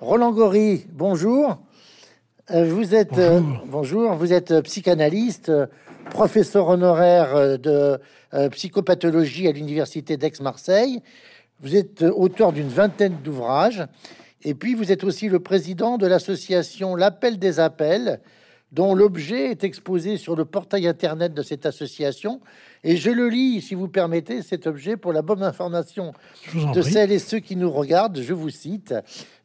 Roland Gori, bonjour. Euh, vous êtes euh, bonjour. Vous êtes euh, psychanalyste, professeur honoraire de psychopathologie à l'université d'Aix-Marseille. Vous êtes auteur d'une vingtaine d'ouvrages et puis vous êtes aussi le président de l'association L'Appel des Appels, dont l'objet est exposé sur le portail internet de cette association. Et je le lis, si vous permettez, cet objet pour la bonne information de celles et ceux qui nous regardent. Je vous cite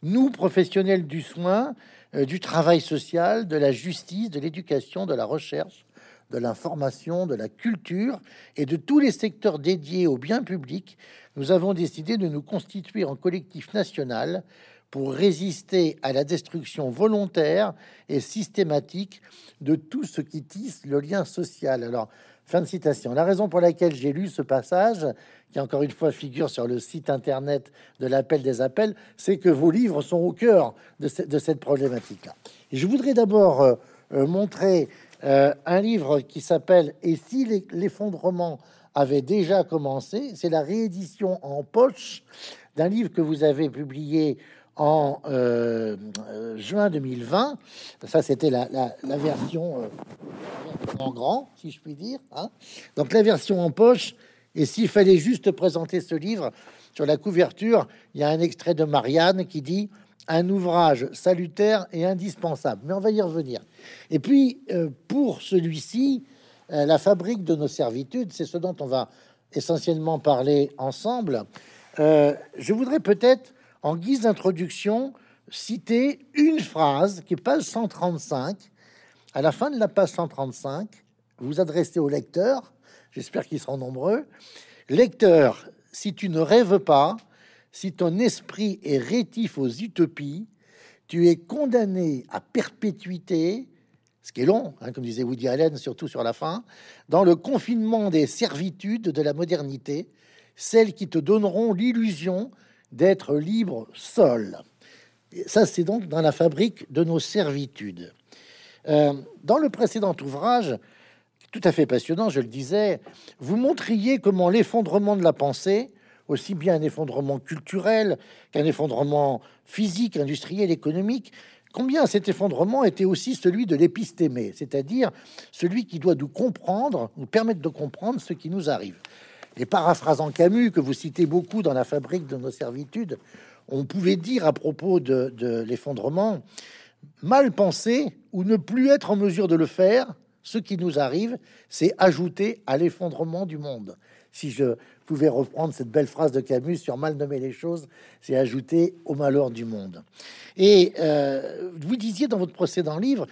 Nous, professionnels du soin, euh, du travail social, de la justice, de l'éducation, de la recherche, de l'information, de la culture et de tous les secteurs dédiés au bien public, nous avons décidé de nous constituer en collectif national pour résister à la destruction volontaire et systématique de tout ce qui tisse le lien social. Alors, fin de citation. La raison pour laquelle j'ai lu ce passage, qui encore une fois figure sur le site internet de l'appel des appels, c'est que vos livres sont au cœur de, cette problématique-là. Je voudrais d'abord euh, euh, montrer euh, un livre qui s'appelle Et si l'effondrement avait déjà commencé? C'est la réédition en poche d'un livre que vous avez publié en euh, euh, juin 2020. Ça, c'était la, version euh, en grand, si je puis dire. Hein. Donc la version en poche. Et s'il fallait juste présenter ce livre, sur la couverture, il y a un extrait de Marianne qui dit un ouvrage salutaire et indispensable. Mais on va y revenir. Et puis, pour celui-ci, la fabrique de nos servitudes, c'est ce dont on va essentiellement parler ensemble. je voudrais peut-être en guise d'introduction, citer une phrase qui est page 135. À la fin de la page 135, vous adressez au lecteur, j'espère qu'ils seront nombreux. Lecteur, si tu ne rêves pas, si ton esprit est rétif aux utopies, tu es condamné à perpétuité, ce qui est long, hein, comme disait Woody Allen, surtout sur la fin, dans le confinement des servitudes de la modernité, celles qui te donneront l'illusion d'être libre seul. ça, c'est donc dans la fabrique de nos servitudes. Euh, dans le précédent ouvrage, tout à fait passionnant, je le disais, vous montriez comment l'effondrement de la pensée, aussi bien un effondrement culturel qu'un effondrement physique, industriel, économique, combien cet effondrement était aussi celui de l'épistémé, c'est-à-dire celui qui doit nous comprendre, nous permettre de comprendre ce qui nous arrive. Et paraphrasant Camus, que vous citez beaucoup dans La fabrique de nos servitudes, on pouvait dire à propos de, l'effondrement, mal penser ou ne plus être en mesure de le faire, ce qui nous arrive, c'est ajouter à l'effondrement du monde. Si je pouvais reprendre cette belle phrase de Camus sur mal nommer les choses, c'est ajouter au malheur du monde. Et euh, vous disiez dans votre précédent livre,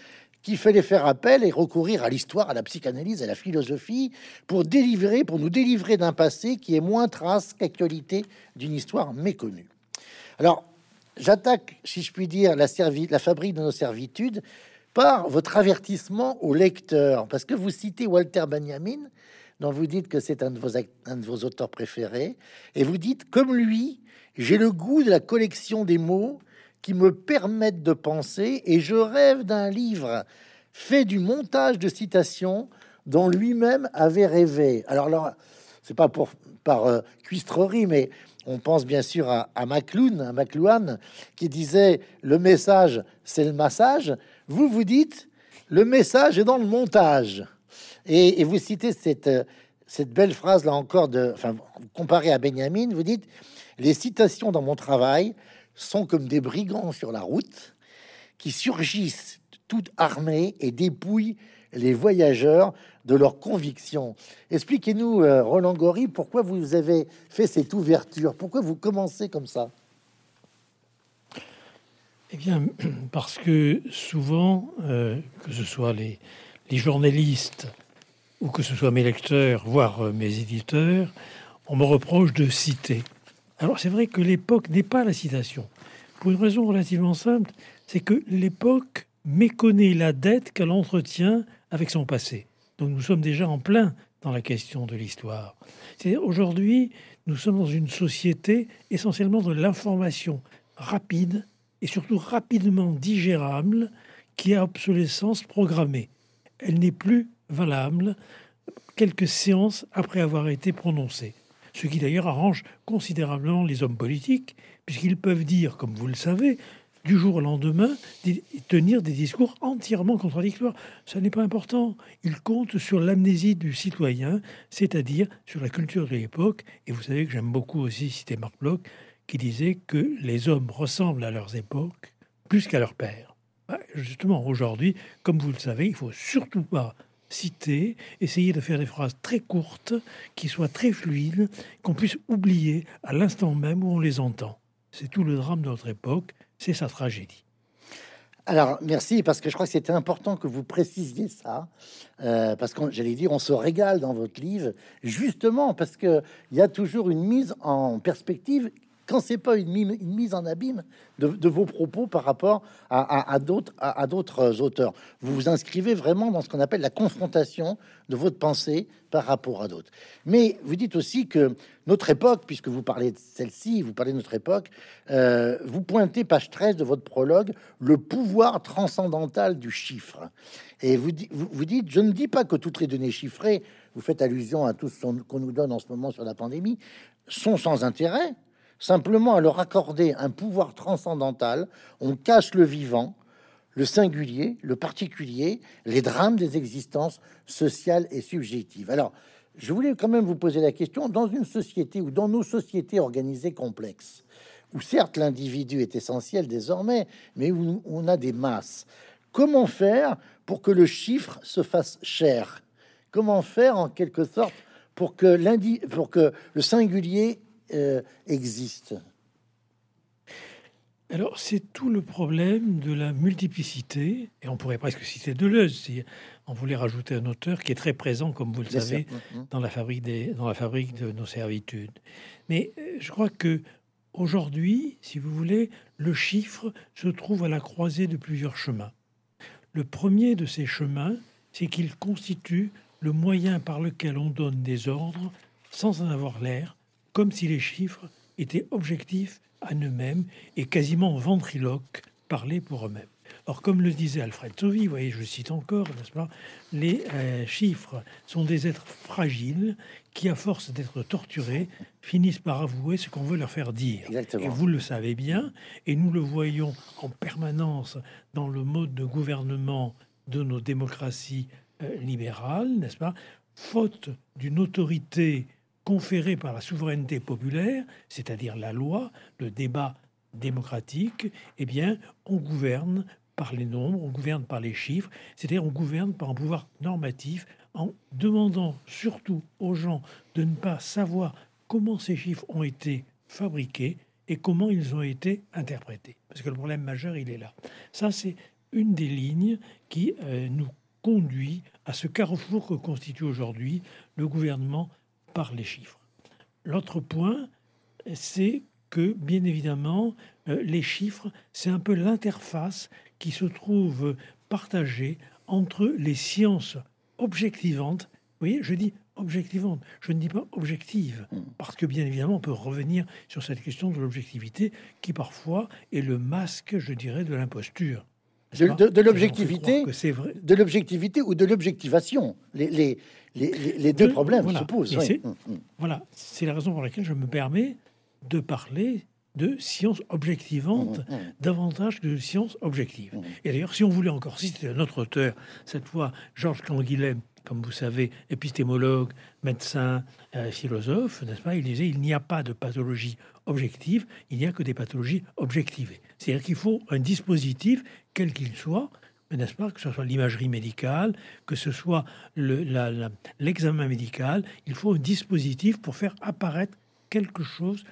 qu'il fallait faire appel et recourir à l'histoire, à la psychanalyse, à la philosophie pour délivrer, pour nous délivrer d'un passé qui est moins trace qu'actualité d'une histoire méconnue. Alors, j'attaque, si je puis dire, la, la fabrique de nos servitudes par votre avertissement au lecteur, parce que vous citez Walter Benjamin, dont vous dites que c'est un, de vos, un de vos auteurs préférés, et vous dites, comme lui, j'ai le goût de la collection des mots qui me permettent de penser et je rêve d'un livre fait du montage de citations dont lui-même avait rêvé. Alors là, c'est pas pour par euh, cuistrerie, mais on pense bien sûr à, à McLuhan, à McLuhan, qui disait le message, c'est le massage. Vous vous dites le message est dans le montage. Et, vous citez cette, cette belle phrase là encore de, enfin, comparé à Benjamin, vous dites les citations dans mon travail sont comme des brigands sur la route qui surgissent toutes armées et dépouillent les voyageurs de leurs convictions. Expliquez-nous, euh, Roland Gori, pourquoi vous avez fait cette ouverture? Pourquoi vous commencez comme ça? Eh bien, parce que souvent, euh, que ce soit les, les, journalistes ou que ce soit mes lecteurs, voire euh, mes éditeurs, on me reproche de citer. Alors c'est vrai que l'époque n'est pas la citation. Pour une raison relativement simple, c'est que l'époque méconnaît la dette qu'elle entretient avec son passé. Donc nous sommes déjà en plein dans la question de l'histoire. Aujourd'hui, nous sommes dans une société essentiellement de l'information rapide et surtout rapidement digérable qui a obsolescence programmée. Elle n'est plus valable quelques séances après avoir été prononcée ce qui d'ailleurs arrange considérablement les hommes politiques, puisqu'ils peuvent dire, comme vous le savez, du jour au lendemain, tenir des discours entièrement contradictoires. Ça n'est pas important. Il compte sur l'amnésie du citoyen, c'est-à-dire sur la culture de l'époque. Et vous savez que j'aime beaucoup aussi citer Marc Bloch, qui disait que les hommes ressemblent à leurs époques plus qu'à leur père. Bah, justement, aujourd'hui, comme vous le savez, il faut surtout pas citer, essayer de faire des phrases très courtes, qui soient très fluides, qu'on puisse oublier à l'instant même où on les entend. C'est tout le drame de notre époque, c'est sa tragédie. Alors, merci, parce que je crois que c'était important que vous précisiez ça, euh, parce que j'allais dire, on se régale dans votre livre, justement parce qu'il y a toujours une mise en perspective quand c'est pas une, mise en abîme de, vos propos par rapport à, d'autres auteurs. Vous vous inscrivez vraiment dans ce qu'on appelle la confrontation de votre pensée par rapport à d'autres. Mais vous dites aussi que notre époque, puisque vous parlez de celle-ci, vous parlez de notre époque, euh, vous pointez page 13 de votre prologue le pouvoir transcendantal du chiffre. Et vous, dites, je ne dis pas que toutes les données chiffrées, vous faites allusion à tout ce qu'on nous donne en ce moment sur la pandémie, sont sans intérêt, Simplement, à leur accorder un pouvoir transcendantal, on cache le vivant, le singulier, le particulier, les drames des existences sociales et subjectives. Alors, je voulais quand même vous poser la question, dans une société ou dans nos sociétés organisées complexes, où certes l'individu est essentiel désormais, mais où on a des masses, comment faire pour que le chiffre se fasse cher? Comment faire en quelque sorte pour que, pour que le singulier euh, existe alors, c'est tout le problème de la multiplicité, et on pourrait presque citer Deleuze si on voulait rajouter un auteur qui est très présent, comme vous le savez, mm, mm. dans la, fabrique des, dans la fabrique de nos servitudes. Mais euh, je crois que aujourd'hui, si vous voulez, le chiffre se trouve à la croisée de plusieurs chemins. Le premier de ces chemins, c'est qu'il constitue le moyen par lequel on donne des ordres sans en avoir l'air, comme si les chiffres étaient objectifs à eux-mêmes et quasiment ventriloques, parlaient pour eux-mêmes. Or, comme le disait Alfred Sauvy, vous voyez, je cite encore, n'est-ce pas, les euh, chiffres sont des êtres fragiles qui, à force d'être torturés, finissent par avouer ce qu'on veut leur faire dire. Et vous le savez bien, et nous le voyons en permanence dans le mode de gouvernement de nos démocraties euh, libérales, n'est-ce pas Faute d'une autorité conféré par la souveraineté populaire, c'est-à-dire la loi, le débat démocratique, eh bien, on gouverne par les nombres, on gouverne par les chiffres, c'est-à-dire on gouverne par un pouvoir normatif en demandant surtout aux gens de ne pas savoir comment ces chiffres ont été fabriqués et comment ils ont été interprétés. Parce que le problème majeur, il est là. Ça, c'est une des lignes qui euh, nous conduit à ce carrefour que constitue aujourd'hui le gouvernement par les chiffres. L'autre point, c'est que, bien évidemment, euh, les chiffres, c'est un peu l'interface qui se trouve partagée entre les sciences objectivantes. Vous voyez, je dis objectivante, je ne dis pas objective, parce que bien évidemment, on peut revenir sur cette question de l'objectivité qui parfois est le masque, je dirais, de l'imposture. De, l'objectivité, de l'objectivité ou de l'objectivation. Les, les, deux problèmes se posent. Mm, mm. Voilà, c'est la raison pour laquelle je me permets de parler de sciences objectivantes mm, davantage que de sciences objectives. Et d'ailleurs, si on voulait encore citer un autre auteur, cette fois Georges Canguilhem, comme vous savez, épistémologue, médecin, euh, philosophe, n'est-ce pas Il disait il n'y a pas de pathologie objective, il n'y a que des pathologies objectivées. C'est-à-dire qu'il faut un dispositif, quel qu'il soit, n'est-ce pas, que ce soit l'imagerie médicale, que ce soit l'examen médical, il faut un dispositif pour faire apparaître quelque chose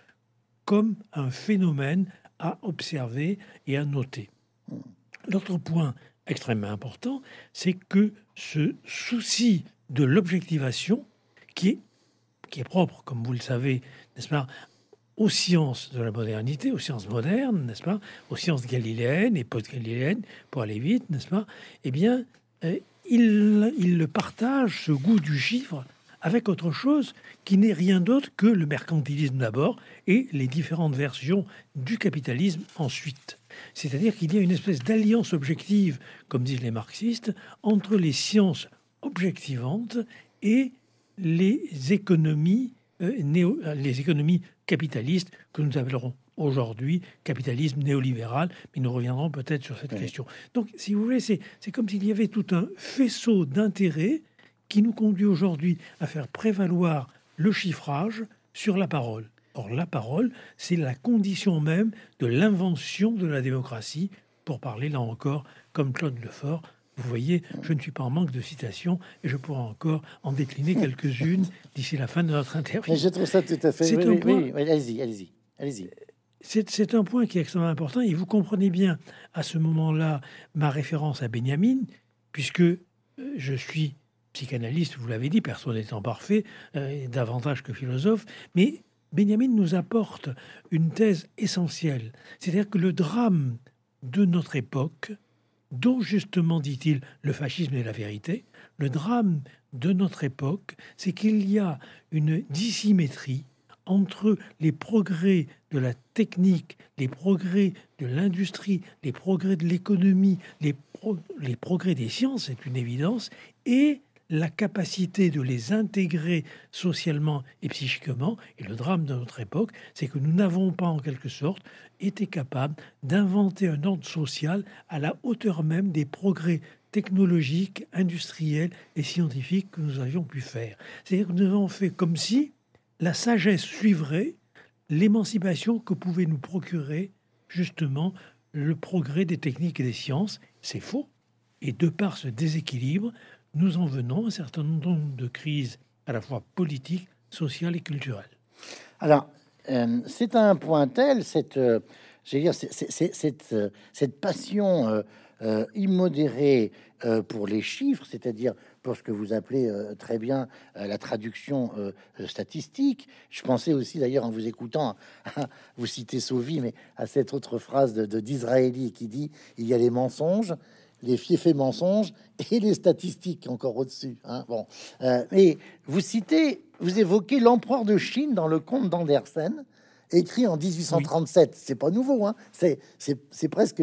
comme un phénomène à observer et à noter. L'autre point extrêmement important, c'est que ce souci de l'objectivation, qui est, qui est propre, comme vous le savez, n'est-ce pas, aux sciences de la modernité, aux sciences modernes, n'est-ce pas, aux sciences galiléennes et post-galiléennes, pour aller vite, n'est-ce pas, eh bien, euh, il, le partage, ce goût du chiffre, avec autre chose qui n'est rien d'autre que le mercantilisme d'abord et les différentes versions du capitalisme ensuite. C'est-à-dire qu'il y a une espèce d'alliance objective, comme disent les marxistes, entre les sciences objectivantes et les économies, euh, néo, les économies capitalistes que nous appellerons aujourd'hui capitalisme néolibéral, mais nous reviendrons peut-être sur cette question. Donc, si vous voulez, c'est comme s'il y avait tout un faisceau d'intérêts qui nous conduit aujourd'hui à faire prévaloir le chiffrage sur la parole. Or, la parole, c'est la condition même de l'invention de la démocratie, pour parler là encore comme Claude Lefort. Vous voyez, je ne suis pas en manque de citations et je pourrais encore en décliner quelques-unes d'ici la fin de notre interview. Mais je trouve ça tout à fait. C'est un point... allez-y, allez-y, allez-y. C'est un point qui est extrêmement important et vous comprenez bien à ce moment-là ma référence à Benjamin, puisque euh, je suis psychanalyste, vous l'avez dit, personne n'étant parfait, euh, davantage que philosophe, mais Benjamin nous apporte une thèse essentielle, c'est-à-dire que le drame de notre époque, dont justement, dit-il, le fascisme est la vérité, le drame de notre époque, c'est qu'il y a une dissymétrie entre les progrès de la technique, les progrès de l'industrie, les progrès de l'économie, les, les, progrès des sciences, c'est une évidence, et la capacité de les intégrer socialement et psychiquement. Et le drame de notre époque, c'est que nous n'avons pas en quelque sorte été capables d'inventer un ordre social à la hauteur même des progrès technologiques, industriels et scientifiques que nous avions pu faire. C'est-à-dire que nous avons fait comme si la sagesse suivrait l'émancipation que pouvait nous procurer justement le progrès des techniques et des sciences. C'est faux. Et de par ce déséquilibre, nous en venons à un certain nombre de crises à la fois politiques, sociales et culturelles. Alors, euh, c'est un point tel, cette, euh, dire, cette, euh, cette passion immodérée pour les chiffres, c'est-à-dire pour ce que vous appelez très bien la traduction statistique. Je pensais aussi, d'ailleurs, en vous écoutant, vous citez Sauvy, mais à cette autre phrase de d'Israéli qui dit il y a les mensonges, les fiefs mensonges et les statistiques encore au-dessus. Hein. Bon, euh, et vous citez, vous évoquez l'empereur de Chine dans le conte d'Andersen, écrit en 1837. C'est pas nouveau, hein. c'est c'est presque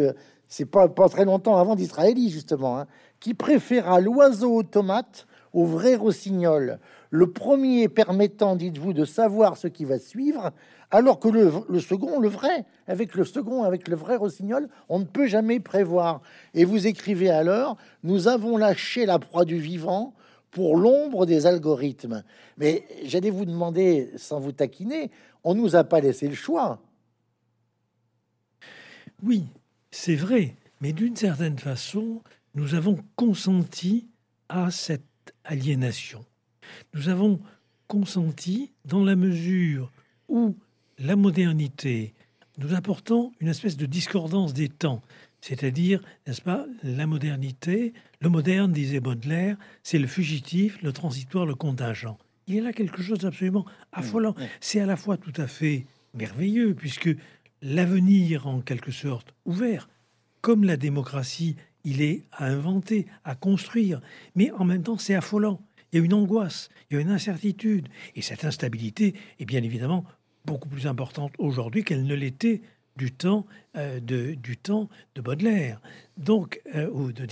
c'est pas, pas très longtemps avant d'Israéli justement, hein, qui préféra l'oiseau automate au vrai rossignol. Le premier permettant, dites-vous, de savoir ce qui va suivre, alors que le, second, le vrai, avec le second, avec le vrai rossignol, on ne peut jamais prévoir. Et vous écrivez alors, nous avons lâché la proie du vivant pour l'ombre des algorithmes. Mais j'allais vous demander, sans vous taquiner, on nous a pas laissé le choix. Oui, c'est vrai, mais d'une certaine façon, nous avons consenti à cette aliénation. Nous avons consenti dans la mesure où la modernité, nous apportons une espèce de discordance des temps. C'est-à-dire, n'est-ce pas, la modernité, le moderne, disait Baudelaire, c'est le fugitif, le transitoire, le contingent. Il y a là quelque chose d'absolument affolant. C'est à la fois tout à fait merveilleux, puisque l'avenir, en quelque sorte, ouvert, comme la démocratie, il est à inventer, à construire, mais en même temps, c'est affolant. Il y a une angoisse, il y a une incertitude, et cette instabilité est bien évidemment beaucoup plus importante aujourd'hui qu'elle ne l'était du temps euh, de du temps de Baudelaire donc euh, ou de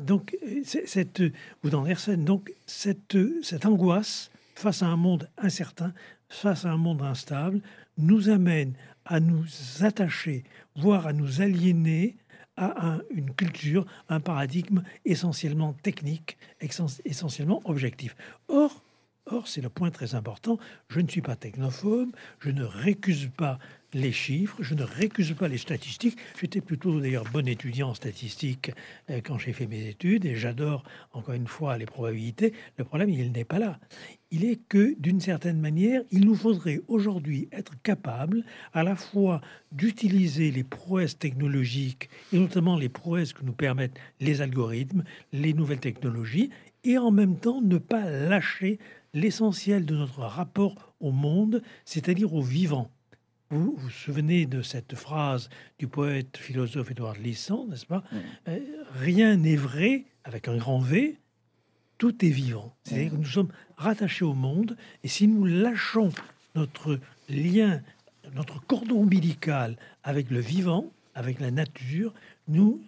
donc euh, cette ou d'Andersen donc cette cette angoisse face à un monde incertain face à un monde instable nous amène à nous attacher voire à nous aliéner à une culture, un paradigme essentiellement technique, essentiellement objectif. Or, Or, c'est le point très important, je ne suis pas technophobe, je ne récuse pas les chiffres, je ne récuse pas les statistiques. J'étais plutôt d'ailleurs bon étudiant en statistiques euh, quand j'ai fait mes études et j'adore encore une fois les probabilités. Le problème, il n'est pas là. Il est que d'une certaine manière, il nous faudrait aujourd'hui être capable à la fois d'utiliser les prouesses technologiques et notamment les prouesses que nous permettent les algorithmes, les nouvelles technologies et en même temps ne pas lâcher l'essentiel de notre rapport au monde, c'est-à-dire au vivant. Vous vous souvenez de cette phrase du poète philosophe Édouard Lisson, n'est-ce pas? Euh, Rien n'est vrai avec un grand V, tout est vivant. C'est-à-dire que nous sommes rattachés au monde, et si nous lâchons notre lien, notre cordon ombilical avec le vivant, avec la nature, nous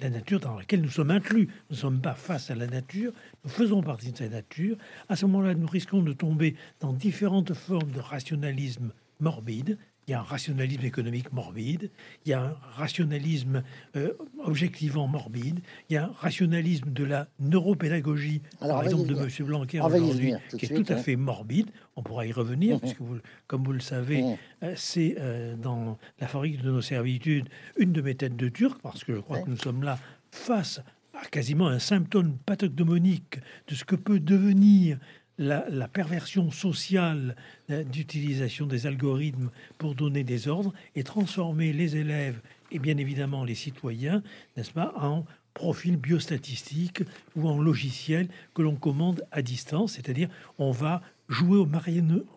la nature dans laquelle nous sommes inclus. Nous ne sommes pas face à la nature, nous faisons partie de cette nature. À ce moment-là, nous risquons de tomber dans différentes formes de rationalisme morbide. Il y a un rationalisme économique morbide, il y a un rationalisme euh, objectivement morbide, il y a un rationalisme de la neuropédagogie, par exemple de M. Blanquer aujourd'hui, qui est tout à fait morbide. On pourra y revenir, puisque vous, comme vous le savez, euh, c'est euh, dans la fabrique de nos servitudes une de mes têtes de turc, parce que je crois que nous sommes là face à quasiment un symptôme pathognomonique de ce que peut devenir la, perversion sociale euh, d'utilisation des algorithmes pour donner des ordres et transformer les élèves et bien évidemment les citoyens, n'est-ce pas, en profil biostatistique ou en logiciel que l'on commande à distance, c'est-à-dire on va jouer au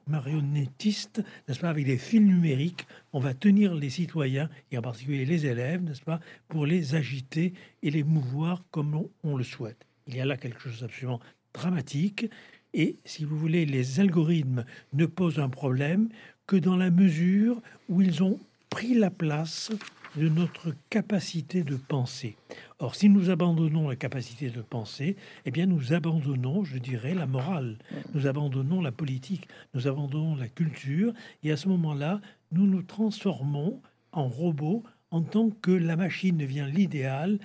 marionnettiste, n'est-ce pas, avec des fils numériques, on va tenir les citoyens, et en particulier les élèves, n'est-ce pas, pour les agiter et les mouvoir comme on, on le souhaite. Il y a là quelque chose d'absolument dramatique, et si vous voulez, les algorithmes ne posent un problème que dans la mesure où ils ont pris la place de notre capacité de penser. Or, si nous abandonnons la capacité de penser, eh bien, nous abandonnons, je dirais, la morale, nous abandonnons la politique, nous abandonnons la culture, et à ce moment-là, nous nous transformons en robots en tant que la machine devient l'idéal,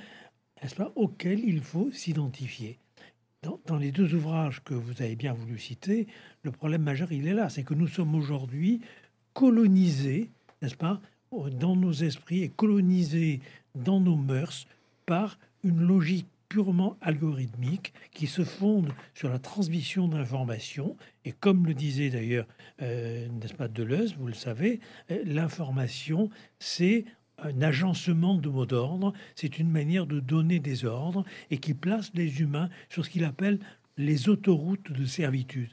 auquel il faut s'identifier dans, les deux ouvrages que vous avez bien voulu citer, le problème majeur, il est là, c'est que nous sommes aujourd'hui colonisés, n'est-ce pas, dans nos esprits et colonisés dans nos mœurs par une logique purement algorithmique qui se fonde sur la transmission d'informations. Et comme le disait d'ailleurs, euh, n'est-ce pas, Deleuze, vous le savez, euh, l'information, c'est un agencement de mots d'ordre, c'est une manière de donner des ordres et qui place les humains sur ce qu'il appelle les autoroutes de servitude.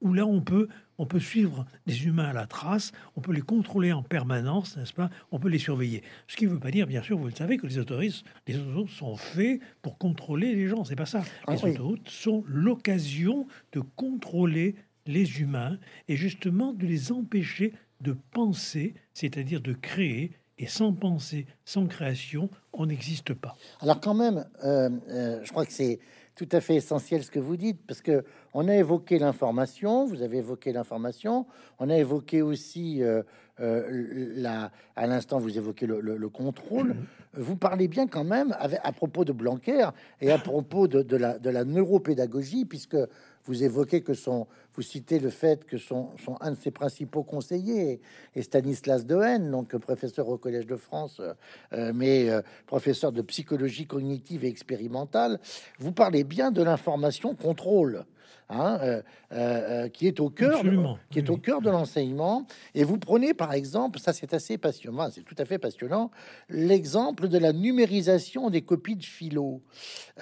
Où là, on peut, on peut suivre les humains à la trace, on peut les contrôler en permanence, n'est-ce pas? On peut les surveiller. Ce qui ne veut pas dire, bien sûr, vous le savez, que les autoroutes, les autoroutes sont faits pour contrôler les gens. C'est pas ça. Ah les autoroutes sont l'occasion de contrôler les humains et justement de les empêcher de penser, c'est-à-dire de créer et sans pensée, sans création, on n'existe pas. Alors quand même, euh, euh, je crois que c'est tout à fait essentiel ce que vous dites, parce que on a évoqué l'information, vous avez évoqué l'information, on a évoqué aussi euh, la, à l'instant vous évoquez le, contrôle. Vous parlez bien quand même à propos de Blanquer et à propos de, de, la, de la neuropédagogie, puisque vous évoquez que son, vous citez le fait que son, un de ses principaux conseillers est Stanislas Dehaene, donc professeur au Collège de France, euh, mais euh, professeur de psychologie cognitive et expérimentale. Vous parlez bien de l'information contrôle. Hein, euh, euh, qui est au cœur, qui est au cœur de l'enseignement. Et vous prenez par exemple, ça c'est assez passionnant, c'est tout à fait passionnant, l'exemple de la numérisation des copies de philo.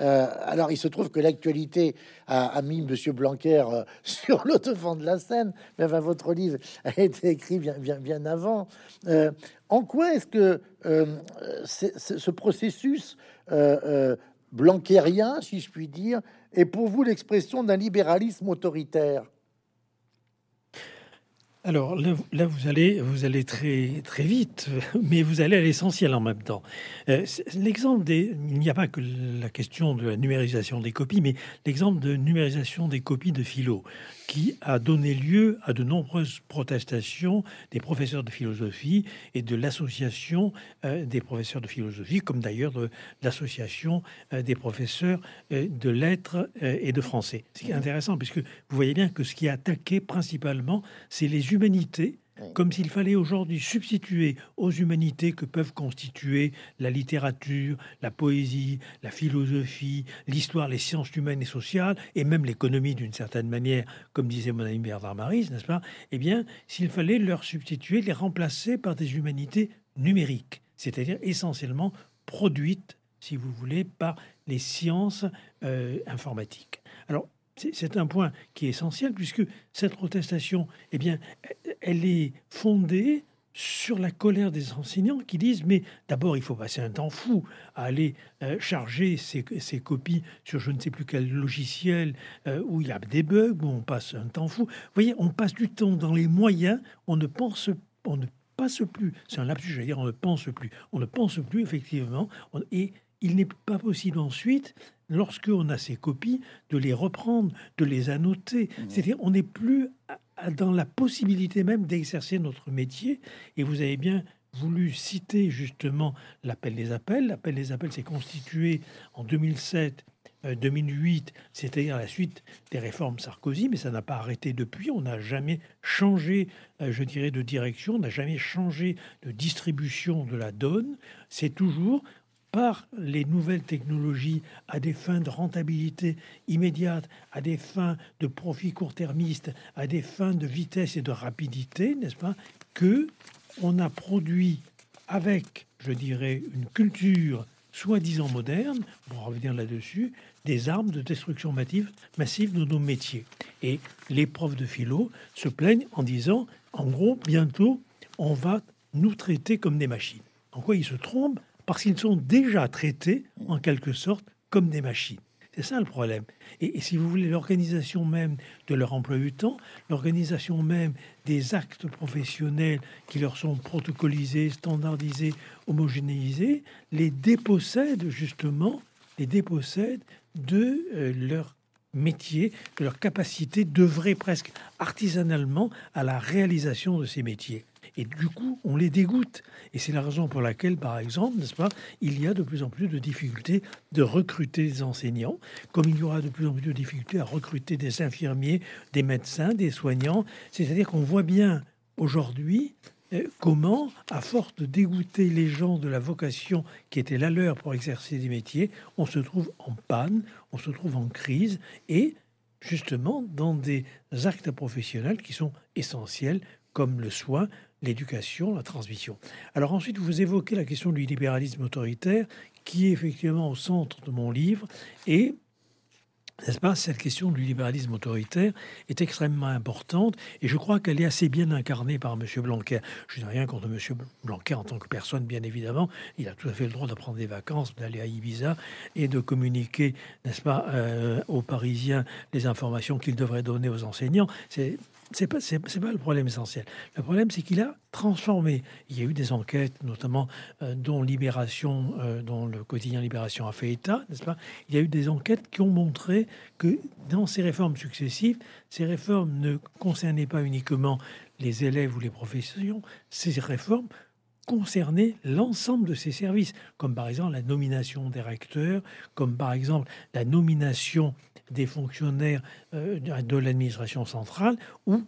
Euh, alors il se trouve que l'actualité a, mis Monsieur Blanquer sur le devant de la scène, mais votre livre a été écrit bien, bien, bien avant. en quoi est-ce que ce processus blanquérien, si je puis dire, est pour vous l'expression d'un libéralisme autoritaire alors là, vous allez, très vite, mais vous allez à l'essentiel en même temps. Euh, l'exemple des, il n'y a pas que la question de la numérisation des copies, mais l'exemple de numérisation des copies de philo qui a donné lieu à de nombreuses protestations des professeurs de philosophie et de l'association euh, des professeurs de philosophie, comme d'ailleurs de l'association euh, des professeurs de lettres et de français. C'est intéressant puisque vous voyez bien que ce qui est attaqué principalement, c'est les humanités comme s'il fallait aujourd'hui substituer aux humanités que peuvent constituer la littérature, la poésie, la philosophie, l'histoire, les sciences humaines et sociales, et même l'économie d'une certaine manière, comme disait mon ami Bernard Maris, n'est-ce pas? Eh bien, s'il fallait leur substituer, les remplacer par des humanités numériques, c'est-à-dire essentiellement produites, si vous voulez, par les sciences euh, informatiques. Alors, c'est un point qui est essentiel puisque cette protestation, eh bien, elle est fondée sur la colère des enseignants qui disent mais d'abord il faut passer un temps fou à aller euh, charger ces, copies sur je ne sais plus quel logiciel euh, où il y a des bugs où on passe un temps fou. Vous voyez, on passe du temps dans les moyens, on ne pense on ne passe plus. C'est un lapsus, j'allais dire on ne pense plus. On ne pense plus effectivement et il n'est pas possible ensuite lorsqu'on a ces copies, de les reprendre, de les annoter. Mmh. C'est-à-dire, on n'est plus dans la possibilité même d'exercer notre métier. Et vous avez bien voulu citer justement l'appel des appels. L'appel des appels s'est constitué en 2007 2008, c'est-à-dire la suite des réformes Sarkozy, mais ça n'a pas arrêté depuis. On n'a jamais changé, euh, je dirais, de direction, on n'a jamais changé de distribution de la donne. C'est toujours par les nouvelles technologies à des fins de rentabilité immédiate, à des fins de profit court-termiste, à des fins de vitesse et de rapidité, n'est-ce pas, que on a produit avec, je dirais, une culture soi-disant moderne, pour revenir là-dessus, des armes de destruction massive, massive de nos métiers. Et les profs de philo se plaignent en disant, en gros, bientôt, on va nous traiter comme des machines. En quoi ils se trompent? Parce qu'ils sont déjà traités, en quelque sorte, comme des machines. C'est ça le problème. Et, si vous voulez, l'organisation même de leur emploi du temps, l'organisation même des actes professionnels qui leur sont protocolisés, standardisés, homogénéisés, les dépossède justement, les dépossède de euh, leur métier, de leur capacité d'œuvrer presque artisanalement à la réalisation de ces métiers. Et du coup, on les dégoûte. Et c'est la raison pour laquelle, par exemple, n'est-ce pas, il y a de plus en plus de difficultés de recruter des enseignants, comme il y aura de plus en plus de difficultés à recruter des infirmiers, des médecins, des soignants. C'est-à-dire qu'on voit bien aujourd'hui euh, comment, à force de dégoûter les gens de la vocation qui était la leur pour exercer des métiers, on se trouve en panne, on se trouve en crise et justement dans des actes professionnels qui sont essentiels comme le soin, l'éducation, la transmission. Alors ensuite, vous évoquez la question du libéralisme autoritaire qui est effectivement au centre de mon livre et n'est-ce pas Cette question du libéralisme autoritaire est extrêmement importante et je crois qu'elle est assez bien incarnée par M. Blanquer. Je n'ai rien contre M. Blanquer en tant que personne, bien évidemment. Il a tout à fait le droit de prendre des vacances, d'aller à Ibiza et de communiquer, n'est-ce pas, euh, aux Parisiens les informations qu'il devrait donner aux enseignants. C'est c'est pas c'est, pas le problème essentiel. Le problème c'est qu'il a transformé. Il y a eu des enquêtes, notamment euh, dont Libération, euh, le quotidien Libération a fait état, n'est-ce pas? Il y a eu des enquêtes qui ont montré que dans ces réformes successives, ces réformes ne concernaient pas uniquement les élèves ou les professions, ces réformes concernaient l'ensemble de ces services, comme par exemple la nomination des recteurs, comme par exemple la nomination des fonctionnaires euh, de l'administration centrale, où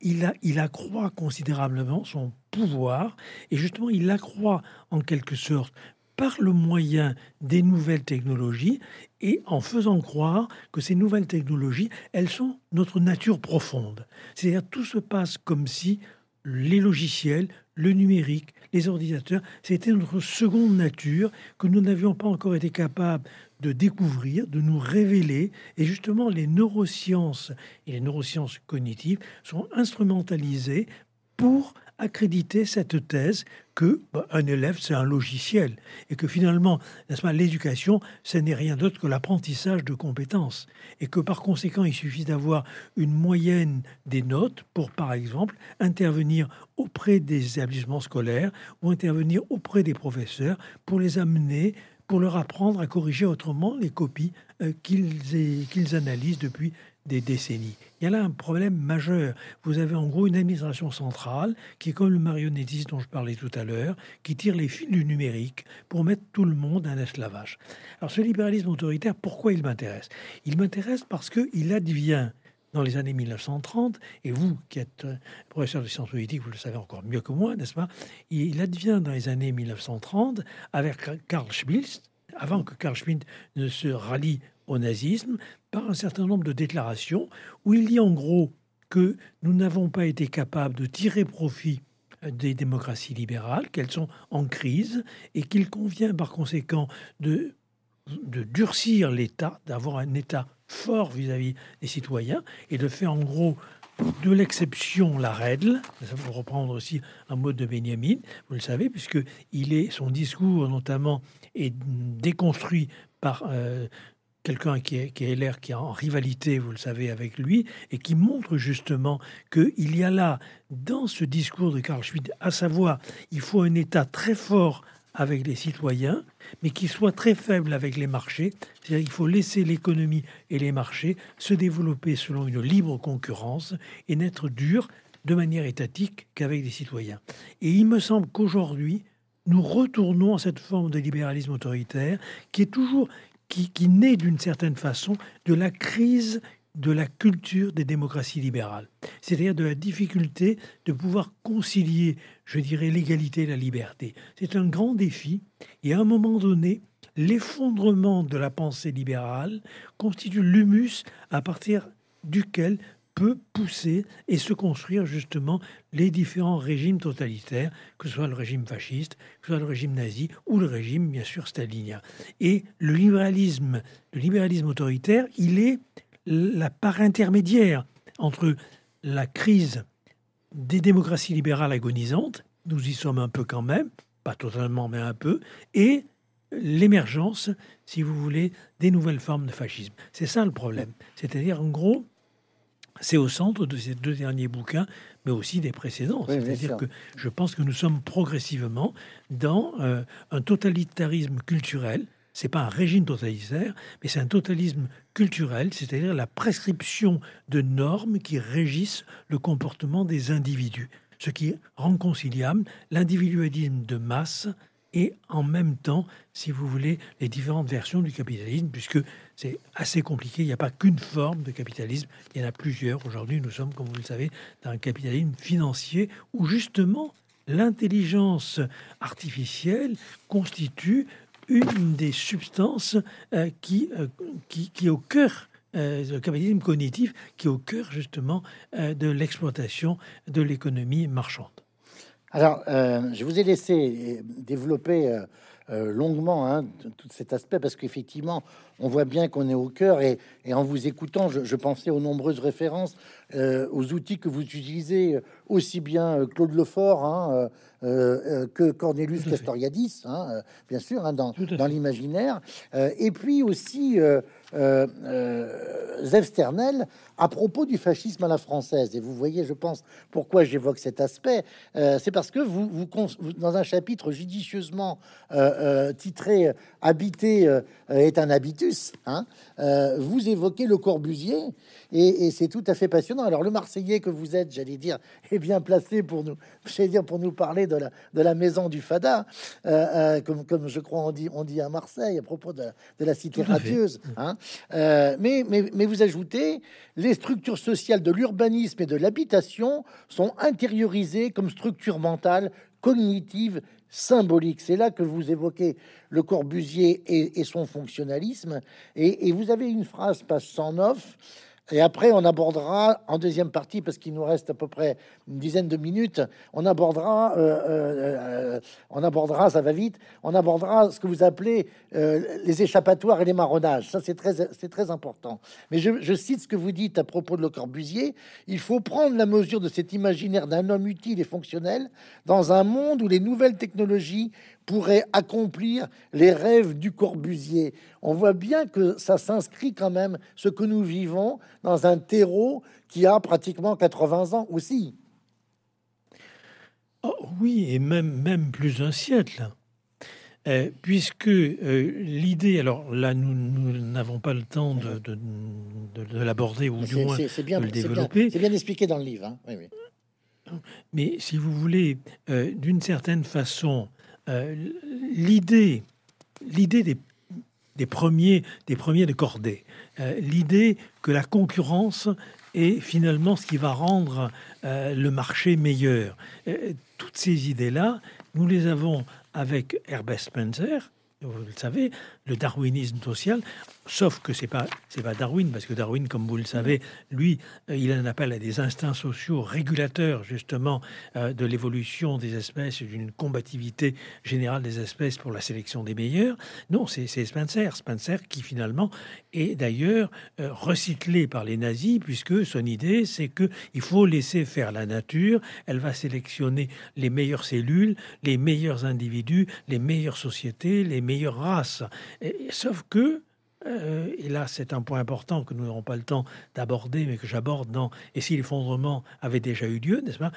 il, a, il accroît considérablement son pouvoir, et justement il accroît en quelque sorte par le moyen des nouvelles technologies et en faisant croire que ces nouvelles technologies, elles sont notre nature profonde. C'est-à-dire tout se passe comme si les logiciels, le numérique, les ordinateurs, c'était notre seconde nature que nous n'avions pas encore été capables de découvrir, de nous révéler. Et justement, les neurosciences et les neurosciences cognitives sont instrumentalisées pour accréditer cette thèse que bah, un élève c'est un logiciel et que finalement l'éducation ce n'est rien d'autre que l'apprentissage de compétences et que par conséquent il suffit d'avoir une moyenne des notes pour par exemple intervenir auprès des établissements scolaires ou intervenir auprès des professeurs pour les amener pour leur apprendre à corriger autrement les copies euh, qu'ils analysent depuis des décennies. Il y a là un problème majeur. Vous avez en gros une administration centrale qui est comme le marionnettisme dont je parlais tout à l'heure, qui tire les fils du numérique pour mettre tout le monde en esclavage. Alors ce libéralisme autoritaire, pourquoi il m'intéresse? Il m'intéresse parce qu'il advient dans les années 1930, et vous qui êtes euh, professeur de sciences politiques, vous le savez encore mieux que moi, n'est-ce pas Il advient dans les années 1930 avec Karl Schmitt, avant que Karl Schmitt ne se rallie au nazisme, par un certain nombre de déclarations où il dit en gros que nous n'avons pas été capables de tirer profit des démocraties libérales, qu'elles sont en crise et qu'il convient par conséquent de, de durcir l'État, d'avoir un État fort vis-à-vis des citoyens et de faire en gros de l'exception la règle. Ça faut reprendre aussi un mot de Benjamin, vous le savez, puisque il est son discours notamment est déconstruit par euh, quelqu'un qui est, qui est qui est en rivalité, vous le savez, avec lui, et qui montre justement qu'il y a là, dans ce discours de Karl Schmitt, à savoir, il faut un État très fort avec les citoyens, mais qui soit très faible avec les marchés. C'est-à-dire qu'il faut laisser l'économie et les marchés se développer selon une libre concurrence et n'être dur de manière étatique qu'avec les citoyens. Et il me semble qu'aujourd'hui, nous retournons à cette forme de libéralisme autoritaire qui est toujours, qui, qui naît d'une certaine façon de la crise de la culture des démocraties libérales, c'est-à-dire de la difficulté de pouvoir concilier, je dirais, l'égalité et la liberté. C'est un grand défi, et à un moment donné, l'effondrement de la pensée libérale constitue l'humus à partir duquel peut pousser et se construire justement les différents régimes totalitaires, que ce soit le régime fasciste, que ce soit le régime nazi ou le régime bien sûr stalinien. Et le libéralisme, le libéralisme autoritaire, il est la part intermédiaire entre la crise des démocraties libérales agonisantes, nous y sommes un peu quand même, pas totalement mais un peu, et l'émergence, si vous voulez, des nouvelles formes de fascisme. C'est ça le problème. C'est-à-dire, en gros, c'est au centre de ces deux derniers bouquins, mais aussi des précédents. C'est-à-dire que je pense que nous sommes progressivement dans euh, un totalitarisme culturel. C'est pas un régime totalitaire, mais c'est un totalisme culturel, c'est-à-dire la prescription de normes qui régissent le comportement des individus, ce qui rend conciliable l'individualisme de masse et en même temps, si vous voulez, les différentes versions du capitalisme, puisque c'est assez compliqué, il n'y a pas qu'une forme de capitalisme, il y en a plusieurs. Aujourd'hui, nous sommes, comme vous le savez, dans un capitalisme financier où justement l'intelligence artificielle constitue une des substances euh, qui, euh, qui, qui, est au cœur euh, le capitalisme cognitif qui est au cœur justement de l'exploitation de l'économie marchande. Alors, euh, je vous ai laissé développer euh, euh, longuement hein, tout cet aspect parce qu'effectivement, on voit bien qu'on est au cœur et, en vous écoutant, je, pensais aux nombreuses références, aux outils que vous utilisez, aussi bien Claude Lefort hein, que Cornelius Castoriadis, hein, bien sûr, dans, dans l'imaginaire, et puis aussi euh, euh, Zev Sternel à propos du fascisme à la française. Et vous voyez, je pense, pourquoi j'évoque cet aspect. Euh, c'est parce que vous, vous, dans un chapitre judicieusement euh, titré Habiter est un habitus, hein, vous évoquez le Corbusier. Et, c'est tout à fait passionnant. Alors, le Marseillais que vous êtes, j'allais dire, est bien placé pour nous, j'allais dire, pour nous parler de la, de la maison du Fada, comme, comme je crois on dit, on dit à Marseille à propos de, de la cité radieuse. Hein. Euh, mais, mais, vous ajoutez, les structures sociales de l'urbanisme et de l'habitation sont intériorisées comme structure mentale, cognitive, symbolique. C'est là que vous évoquez le Corbusier et, son fonctionnalisme. Et, et, vous avez une phrase, page 109, et après, on abordera en deuxième partie, parce qu'il nous reste à peu près une dizaine de minutes, on abordera, euh, euh, euh, on abordera, ça va vite, on abordera ce que vous appelez les échappatoires et les marronnages. Ça, c'est très, important. Mais je, je, cite ce que vous dites à propos de Le Corbusier. Il faut prendre la mesure de cet imaginaire d'un homme utile et fonctionnel dans un monde où les nouvelles technologies pourrait accomplir les rêves du Corbusier. On voit bien que ça s'inscrit quand même, ce que nous vivons, dans un terreau qui a pratiquement 80 ans aussi. Oh, oui, et même, même plus d'un siècle. Euh, puisque euh, l'idée, alors là, nous n'avons pas le temps de, de, l'aborder ou du moins bien, de le développer. C'est bien, expliqué dans le livre. Hein. Oui, oui. Mais si vous voulez, euh, d'une certaine façon, euh, l'idée, l'idée des, des, premiers, des premiers de cordée, euh, l'idée que la concurrence est finalement ce qui va rendre euh, le marché meilleur. toutes ces idées-là, nous les avons avec Herbert Spencer, vous le savez, le darwinisme social, sauf que c'est pas c'est pas Darwin parce que Darwin, comme vous le savez, lui, euh, il en appelle à des instincts sociaux régulateurs justement euh, de l'évolution des espèces, d'une combativité générale des espèces pour la sélection des meilleurs. Non, c'est Spencer, Spencer qui finalement est d'ailleurs euh, recyclé par les nazis puisque son idée c'est que il faut laisser faire la nature, elle va sélectionner les meilleures cellules, les meilleurs individus, les meilleures sociétés, les meilleures races. Sauf que euh, et là c'est un point important que nous n'aurons pas le temps d'aborder, mais que j'aborde dans Et si l'effondrement avait déjà eu lieu, n'est-ce pas?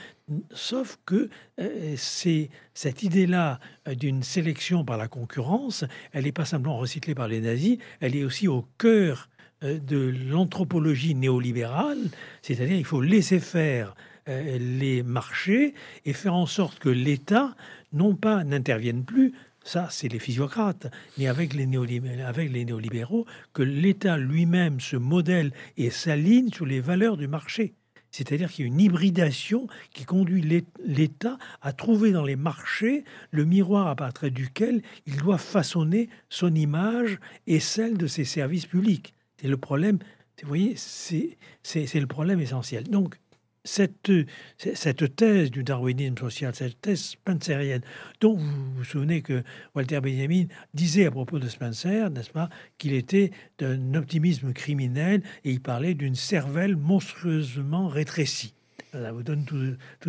Sauf que euh, c'est cette idée-là euh, d'une sélection par la concurrence, elle n'est pas simplement recyclée par les nazis, elle est aussi au cœur de l'anthropologie néolibérale, c'est-à-dire il faut laisser faire les marchés et faire en sorte que l'État non pas n'intervienne plus, ça, c'est les physiocrates, mais avec les, néolibéraux, que l'État lui-même se modèle et s'aligne sur les valeurs du marché. C'est-à-dire qu'il y a une hybridation qui conduit l'État à trouver dans les marchés le miroir à partir duquel il doit façonner son image et celle de ses services publics. C'est le problème, vous voyez, c'est le problème essentiel. Donc, cette, thèse du darwinisme social, cette thèse spencerienne, dont vous vous souvenez que Walter Benjamin disait à propos de Spencer, n'est-ce pas, qu'il était d'un optimisme criminel et il parlait d'une cervelle monstrueusement rétrécie. Ça vous donne tout,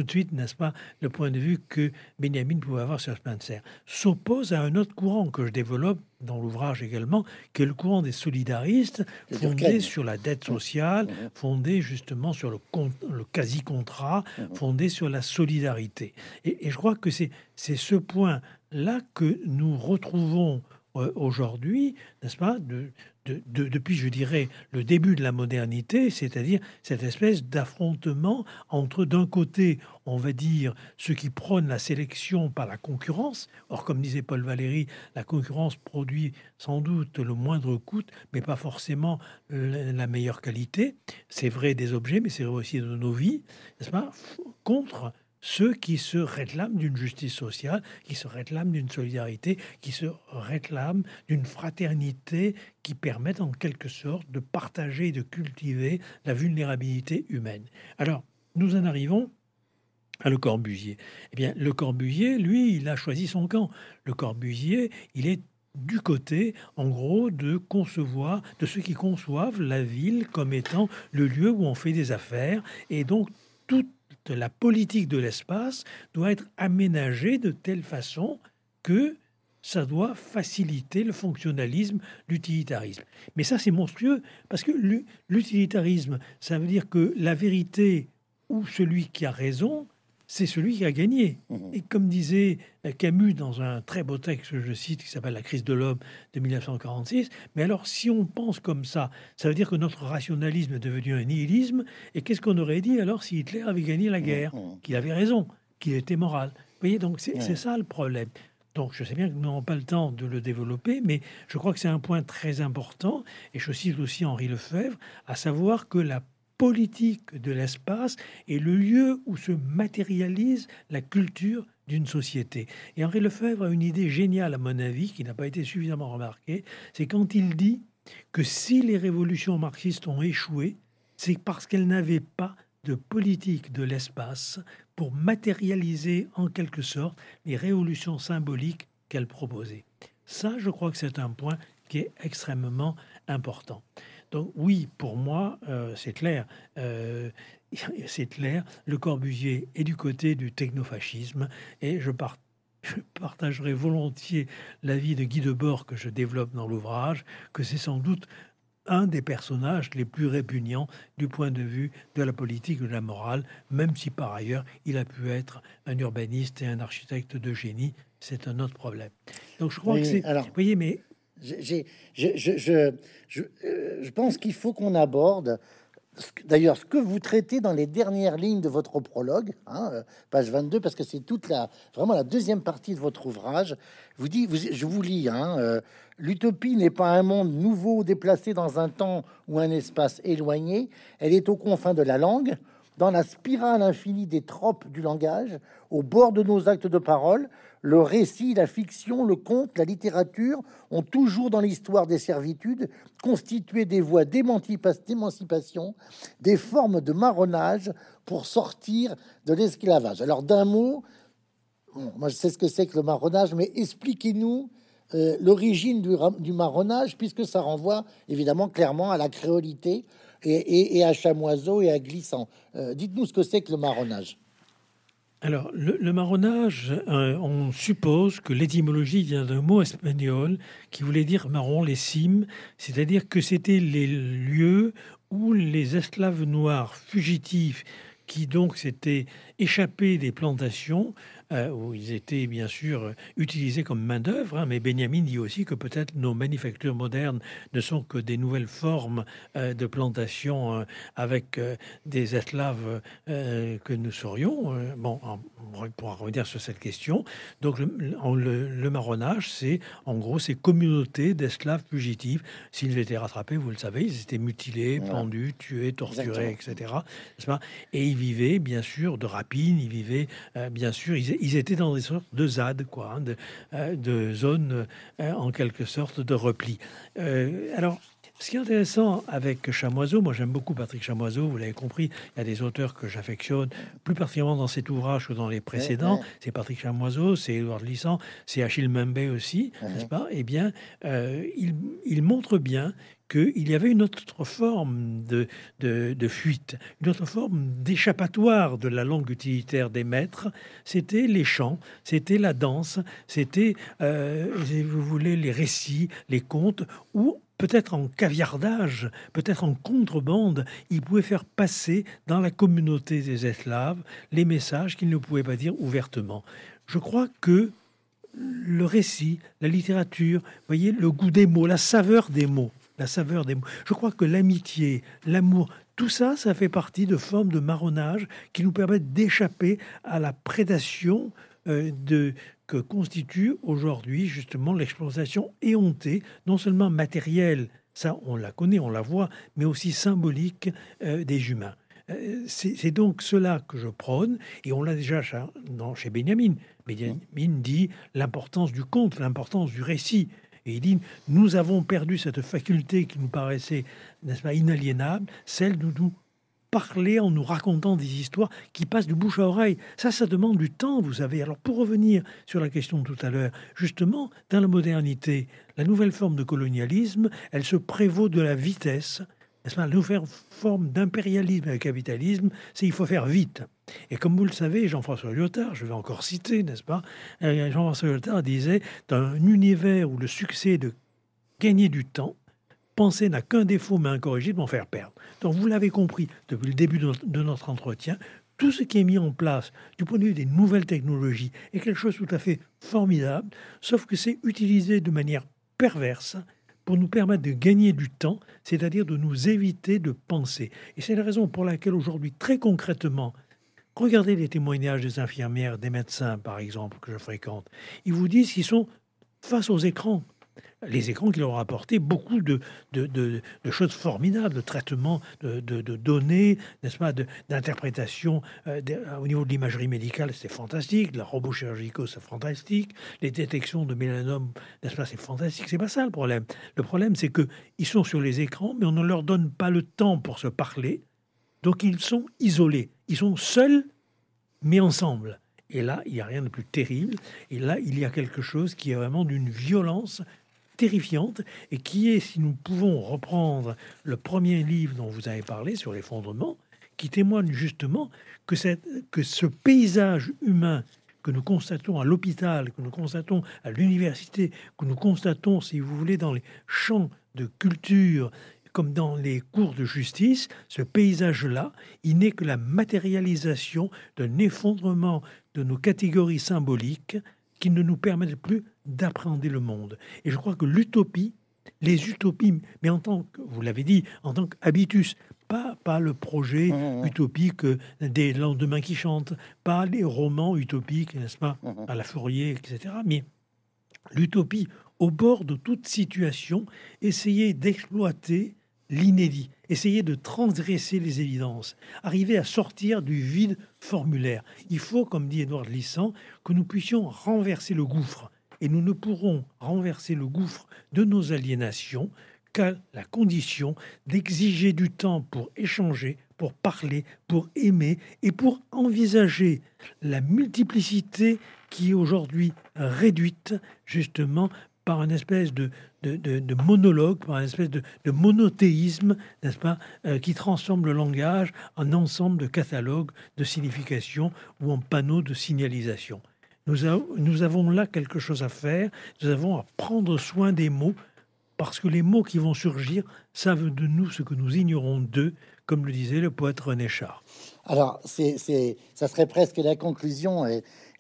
de suite, n'est-ce pas, le point de vue que Benjamin pouvait avoir sur Spencer. S'oppose à un autre courant que je développe dans l'ouvrage également, qui est le courant des solidaristes, fondé sur la dette sociale, fondé justement sur le, le quasi-contrat, fondé sur la solidarité. Et, et je crois que c'est ce point-là que nous retrouvons euh, aujourd'hui, n'est-ce pas, de, depuis, je dirais, le début de la modernité, c'est-à-dire cette espèce d'affrontement entre, d'un côté, on va dire, ceux qui prônent la sélection par la concurrence. Or, comme disait Paul Valéry, la concurrence produit sans doute le moindre coût, mais pas forcément la meilleure qualité. C'est vrai des objets, mais c'est vrai aussi de nos vies, n'est-ce pas, contre ceux qui se réclament d'une justice sociale, qui se réclament d'une solidarité, qui se réclament d'une fraternité qui permettent en quelque sorte de partager et de cultiver la vulnérabilité humaine. Alors, nous en arrivons à Le Corbusier. Eh bien, Le Corbusier, lui, il a choisi son camp. Le Corbusier, il est du côté, en gros, de concevoir, de ceux qui conçoivent la ville comme étant le lieu où on fait des affaires. Et donc, toute la politique de l'espace doit être aménagée de telle façon que ça doit faciliter le fonctionnalisme, l'utilitarisme. Mais ça, c'est monstrueux, parce que l'utilitarisme, ça veut dire que la vérité ou celui qui a raison c'est celui qui a gagné. Mhm. Et comme disait Camus dans un très beau texte que je cite, qui s'appelle La crise de l'homme de 1946, mais alors si on pense comme ça, ça veut dire que notre rationalisme est devenu un nihilisme, et qu'est-ce qu'on aurait dit alors si Hitler avait gagné la guerre mhm. Qu'il avait raison, qu'il était moral. Vous voyez, donc c'est ça le problème. Donc je sais bien que nous n'avons pas le temps de le développer, mais je crois que c'est un point très important, et je cite aussi Henri Lefebvre, à savoir que la politique de l'espace est le lieu où se matérialise la culture d'une société. Et Henri Lefebvre a une idée géniale, à mon avis, qui n'a pas été suffisamment remarquée, c'est quand il dit que si les révolutions marxistes ont échoué, c'est parce qu'elles n'avaient pas de politique de l'espace pour matérialiser en quelque sorte les révolutions symboliques qu'elles proposaient. Ça, je crois que c'est un point qui est extrêmement important. Donc oui, pour moi, euh, c'est clair. Euh, c'est clair, le Corbusier est du côté du technofascisme et je, partagerai volontiers l'avis de Guy Debord que je développe dans l'ouvrage, que c'est sans doute un des personnages les plus répugnants du point de vue de la politique ou de la morale, même si par ailleurs il a pu être un urbaniste et un architecte de génie, c'est un autre problème. Donc je crois que c'est... Vous voyez, mais je, je, pense qu'il faut qu'on aborde, d'ailleurs, ce que vous traitez dans les dernières lignes de votre prologue, hein, euh, page 22, parce que c'est toute la, vraiment la deuxième partie de votre ouvrage. Vous je vous lis, hein, euh, l'utopie n'est pas un monde nouveau déplacé dans un temps ou un espace éloigné, elle est aux confins de la langue, dans la spirale infinie des tropes du langage, au bord de nos actes de parole, le récit, la fiction, le conte, la littérature ont toujours dans l'histoire des servitudes constitué des voies d'émancipation, des formes de marronnage pour sortir de l'esclavage. Alors d'un mot, moi je sais ce que c'est que le marronnage, mais expliquez-nous euh, l'origine du, marronnage, puisque ça renvoie évidemment clairement à la créolité et, à chamoiseau et à glissant. Euh, dites-nous ce que c'est que le marronnage. Alors, le, marronnage, euh, on suppose que l'étymologie vient d'un mot espagnol qui voulait dire marron, les cimes, c'est-à-dire que c'était les lieux où les esclaves noirs fugitifs qui donc s'étaient échappés des plantations euh, où ils étaient bien sûr utilisés comme main-d'œuvre. Hein, mais Benjamin dit aussi que peut-être nos manufactures modernes ne sont que des nouvelles formes euh, de plantation euh, avec des esclaves que nous serions. bon, on pourra revenir sur cette question. Donc, le, marronnage, c'est en gros ces communautés d'esclaves fugitifs. S'ils étaient rattrapés, vous le savez, ils étaient mutilés, pendus, tués, torturés, etc. Et ils vivaient bien sûr de rapines, ils vivaient bien sûr, ils, ils étaient dans des sortes de ZAD, quoi, hein, de, euh, de zones euh, en quelque sorte de repli. Euh, alors, ce qui est intéressant avec Chamoiseau, moi j'aime beaucoup Patrick Chamoiseau, vous l'avez compris, il y a des auteurs que j'affectionne, plus particulièrement dans cet ouvrage que dans les précédents. C'est Patrick Chamoiseau, c'est Edouard Lissan, c'est Achille Mbembe aussi, n'est-ce pas? Eh bien, il, il, montre bien qu'il y avait une autre forme de, de, fuite, une autre forme d'échappatoire de la langue utilitaire des maîtres. C'était les chants, c'était la danse, c'était, euh, vous voulez, les récits, les contes, ou peut-être en caviardage, peut-être en contrebande, il pouvait faire passer dans la communauté des esclaves les messages qu'il ne pouvait pas dire ouvertement. Je crois que le récit, la littérature, voyez, le goût des mots, la saveur des mots, la saveur des mots. Je crois que l'amitié, l'amour, tout ça, ça fait partie de formes de marronnage qui nous permettent d'échapper à la prédation euh, que constitue aujourd'hui justement l'exploitation éhontée, non seulement matérielle, ça on la connaît, on la voit, mais aussi symbolique euh, des humains. Euh, c'est donc cela que je prône, et on l'a déjà chez Benjamin. Benjamin dit l'importance du conte, l'importance du récit. Et il dit, nous avons perdu cette faculté qui nous paraissait, n'est-ce pas, inaliénable, celle de nous parler en nous racontant des histoires qui passent du bouche à oreille. Ça, ça demande du temps, vous savez. Alors, pour revenir sur la question de tout à l'heure, justement, dans la modernité, la nouvelle forme de colonialisme, elle se prévaut de la vitesse la nouvelle forme d'impérialisme et de capitalisme, c'est il faut faire vite. Et comme vous le savez, Jean-François Lyotard, je vais encore citer, n'est-ce pas euh, Jean-François Lyotard disait Dans un univers où le succès de gagner du temps, penser n'a qu'un défaut mais incorrigible, en faire perdre. Donc vous l'avez compris depuis le début de notre entretien, tout ce qui est mis en place du point de vue des nouvelles technologies est quelque chose de tout à fait formidable, sauf que c'est utilisé de manière perverse pour nous permettre de gagner du temps, c'est-à-dire de nous éviter de penser. Et c'est la raison pour laquelle aujourd'hui, très concrètement, regardez les témoignages des infirmières, des médecins, par exemple, que je fréquente. Ils vous disent qu'ils sont face aux écrans les écrans qui leur ont apporté beaucoup de, choses formidables, de traitement de, données, n'est-ce pas, d'interprétation euh, au niveau de l'imagerie médicale, c'est fantastique, la robochirurgico, c'est fantastique, les détections de mélanome, n'est-ce pas, c'est fantastique, c'est pas ça le problème. Le problème, c'est que ils sont sur les écrans, mais on ne leur donne pas le temps pour se parler, donc ils sont isolés, ils sont seuls, mais ensemble. Et là, il n'y a rien de plus terrible. Et là, il y a quelque chose qui est vraiment d'une violence terrifiante et qui est, si nous pouvons reprendre le premier livre dont vous avez parlé sur l'effondrement, qui témoigne justement que, cette, que ce paysage humain que nous constatons à l'hôpital, que nous constatons à l'université, que nous constatons, si vous voulez, dans les champs de culture, comme dans les cours de justice, ce paysage-là, il n'est que la matérialisation d'un effondrement de nos catégories symboliques qui ne nous permettent plus d'appréhender le monde. Et je crois que l'utopie, les utopies, mais en tant que, vous l'avez dit, en tant qu'habitus, pas, pas le projet mmh, mmh, mmh. utopique des lendemains qui chantent, pas les romans utopiques, n'est-ce pas, à la Fourier, etc. Mais l'utopie, au bord de toute situation, essayer d'exploiter l'inédit, essayer de transgresser les évidences, arriver à sortir du vide formulaire. Il faut, comme dit Édouard Glissant, que nous puissions renverser le gouffre et nous ne pourrons renverser le gouffre de nos aliénations qu'à la condition d'exiger du temps pour échanger, pour parler, pour aimer et pour envisager la multiplicité qui est aujourd'hui réduite justement par une espèce de, monologue, par une espèce de, monothéisme, n'est-ce pas, euh, qui transforme le langage en ensemble de catalogues de signification ou en panneaux de signalisation. Nous, avons là quelque chose à faire, nous avons à prendre soin des mots, parce que les mots qui vont surgir savent de nous ce que nous ignorons d'eux, comme le disait le poète René Char. Alors, c'est, ça serait presque la conclusion.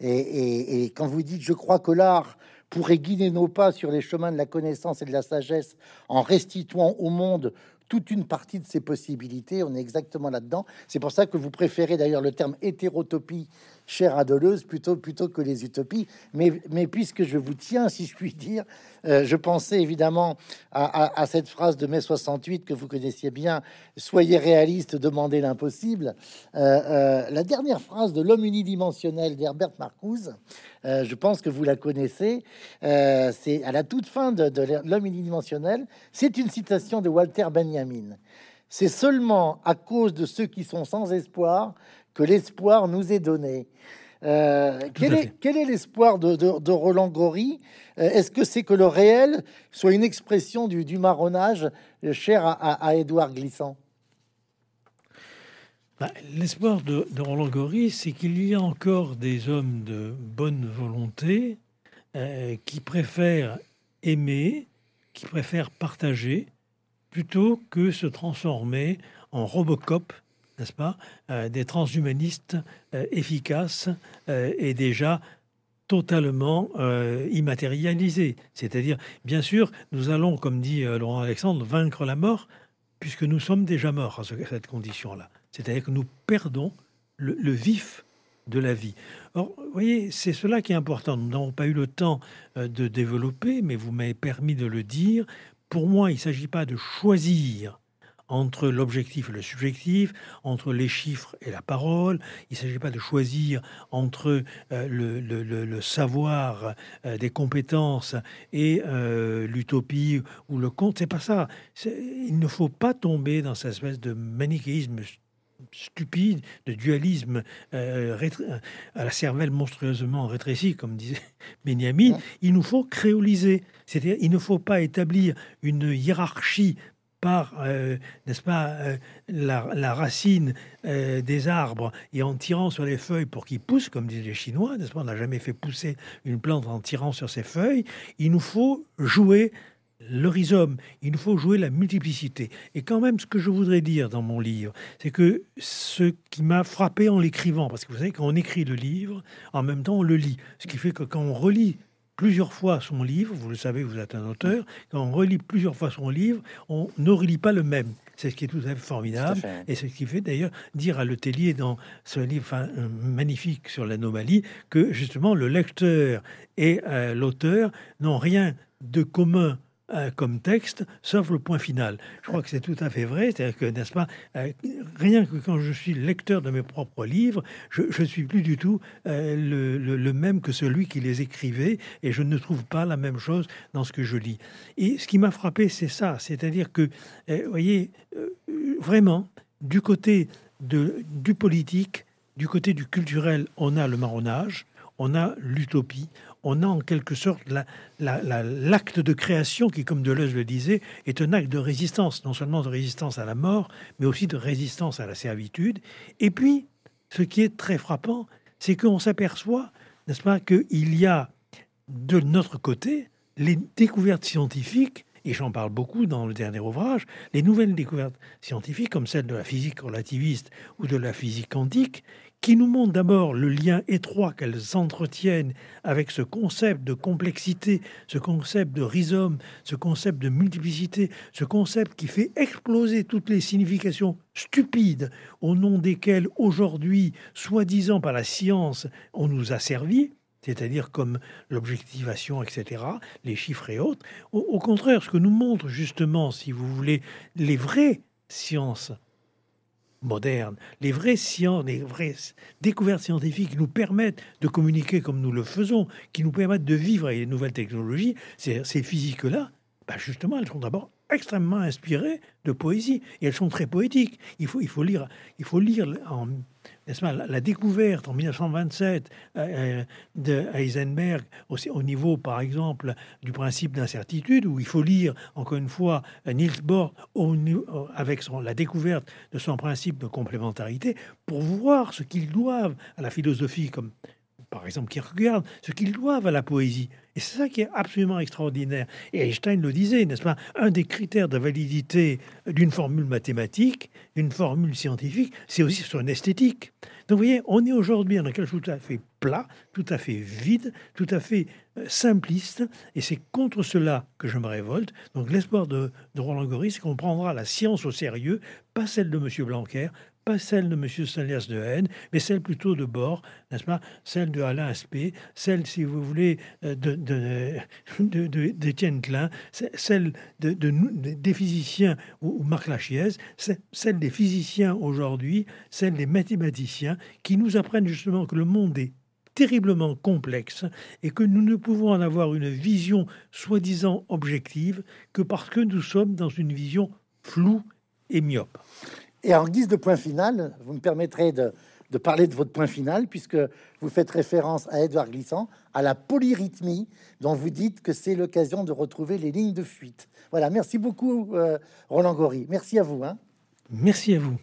Et, quand vous dites, je crois que l'art pourrait guider nos pas sur les chemins de la connaissance et de la sagesse en restituant au monde toute une partie de ses possibilités. On est exactement là-dedans. C'est pour ça que vous préférez d'ailleurs le terme hétérotopie cher à plutôt, plutôt que les utopies. Mais, mais puisque je vous tiens, si je puis dire, euh, je pensais évidemment à, cette phrase de mai 68 que vous connaissiez bien Soyez réaliste, demandez l'impossible. Euh, euh, la dernière phrase de L'homme unidimensionnel d'Herbert Marcuse, je pense que vous la connaissez. C'est à la toute fin de L'homme unidimensionnel. C'est une citation de Walter Benjamin. C'est seulement à cause de ceux qui sont sans espoir que l'espoir nous est donné. Euh, quel, est, l'espoir de, Roland Gori? Euh, Est-ce que c'est que le réel soit une expression du, marronnage cher à, Édouard Glissant? Bah, L'espoir de, Roland Gori, c'est qu'il y a encore des hommes de bonne volonté euh, qui préfèrent aimer, qui préfèrent partager, plutôt que se transformer en Robocop n'est-ce pas, euh, des transhumanistes euh, efficaces euh, et déjà totalement immatérialisés. C'est-à-dire, bien sûr, nous allons, comme dit Laurent Alexandre, vaincre la mort, puisque nous sommes déjà morts à cette condition-là. C'est-à-dire que nous perdons le, vif de la vie. Or, vous voyez, c'est cela qui est important. Nous n'avons pas eu le temps de développer, mais vous m'avez permis de le dire. Pour moi, il ne s'agit pas de choisir entre l'objectif et le subjectif, entre les chiffres et la parole. Il ne s'agit pas de choisir entre euh, le, savoir euh, des compétences et euh, l'utopie ou le conte. C'est pas ça. Il ne faut pas tomber dans cette espèce de manichéisme stupide, de dualisme à la cervelle monstrueusement rétrécie, comme disait Benjamin. Il nous faut créoliser. C'est-à-dire, il ne faut pas établir une hiérarchie par, euh, n'est-ce pas, euh, la, racine euh, des arbres et en tirant sur les feuilles pour qu'ils poussent, comme disent les Chinois, n'est-ce pas, on n'a jamais fait pousser une plante en tirant sur ses feuilles. Il nous faut jouer le rhizome, il nous faut jouer la multiplicité. Et quand même, ce que je voudrais dire dans mon livre, c'est que ce qui m'a frappé en l'écrivant, parce que vous savez, quand on écrit le livre, en même temps, on le lit. Ce qui fait que quand on relit plusieurs fois son livre, vous le savez, vous êtes un auteur, quand on relit plusieurs fois son livre, on ne relit pas le même. C'est ce qui est tout à fait formidable. et c'est ce qui fait d'ailleurs dire à Letellier dans ce livre magnifique sur l'anomalie que justement le lecteur et euh, l'auteur n'ont rien de commun euh, comme texte, sauf le point final. Je crois que c'est tout à fait vrai. C'est-à-dire que, n'est-ce pas, euh, rien que quand je suis lecteur de mes propres livres, je ne suis plus du tout euh, le, même que celui qui les écrivait, et je ne trouve pas la même chose dans ce que je lis. Et ce qui m'a frappé, c'est ça. C'est-à-dire que, vous voyez, vraiment, du côté du politique, du côté du culturel, on a le marronnage, on a l'utopie, on a en quelque sorte l'acte de création qui, comme Deleuze le disait, est un acte de résistance, non seulement de résistance à la mort, mais aussi de résistance à la servitude. Et puis, ce qui est très frappant, c'est qu'on s'aperçoit, n'est-ce pas, qu'il y a de notre côté les découvertes scientifiques et j'en parle beaucoup dans le dernier ouvrage, les nouvelles découvertes scientifiques comme celle de la physique relativiste ou de la physique quantique, qui nous montrent d'abord le lien étroit qu'elles entretiennent avec ce concept de complexité, ce concept de rhizome, ce concept de multiplicité, ce concept qui fait exploser toutes les significations stupides au nom desquelles aujourd'hui, soi-disant par la science, on nous a servi, c'est-à-dire comme l'objectivation, etc., les chiffres et autres. Au, au, contraire, ce que nous montrent justement, si vous voulez, les vraies sciences modernes, les vraies sciences, les vraies découvertes scientifiques nous permettent de communiquer comme nous le faisons, qui nous permettent de vivre avec les nouvelles technologies, ces, physiques-là, bah, justement, elles sont d'abord extrêmement inspirées de poésie et elles sont très poétiques. Il faut, il faut lire, il faut lire en, la, découverte en 1927 euh, euh, de au niveau, par exemple, du principe d'incertitude, où il faut lire encore une fois Niels Bohr au, avec la découverte de son principe de complémentarité pour voir ce qu'ils doivent à la philosophie comme par exemple, regardent ce qu'ils doivent à la poésie. Et c'est ça qui est absolument extraordinaire. Et Einstein le disait, n'est-ce pas? Un des critères de validité d'une formule mathématique, d'une formule scientifique, c'est aussi son esthétique. Donc vous voyez, on est aujourd'hui dans quelque chose tout à fait plat, tout à fait vide, tout à fait euh, simpliste, et c'est contre cela que je me révolte. Donc l'espoir de, Roland Gori, c'est qu'on prendra la science au sérieux, pas celle de M. Blanquer, pas celle de M. Stanislas de Haine, mais celle plutôt de Bord, n'est-ce pas? Celle de Alain Aspect, celle, si vous voulez, euh, de, d'Étienne Klein, celle de, des physiciens ou, Marc Lachiez, celle des physiciens aujourd'hui, celle des mathématiciens, qui nous apprennent justement que le monde est terriblement complexe et que nous ne pouvons en avoir une vision soi-disant objective que parce que nous sommes dans une vision floue et myope. Et en guise de point final, vous me permettrez de, parler de votre point final, puisque vous faites référence à Edouard Glissant, à la polyrythmie, dont vous dites que c'est l'occasion de retrouver les lignes de fuite. Voilà, merci beaucoup, euh, Roland Gori. Merci à vous. Hein. Merci à vous.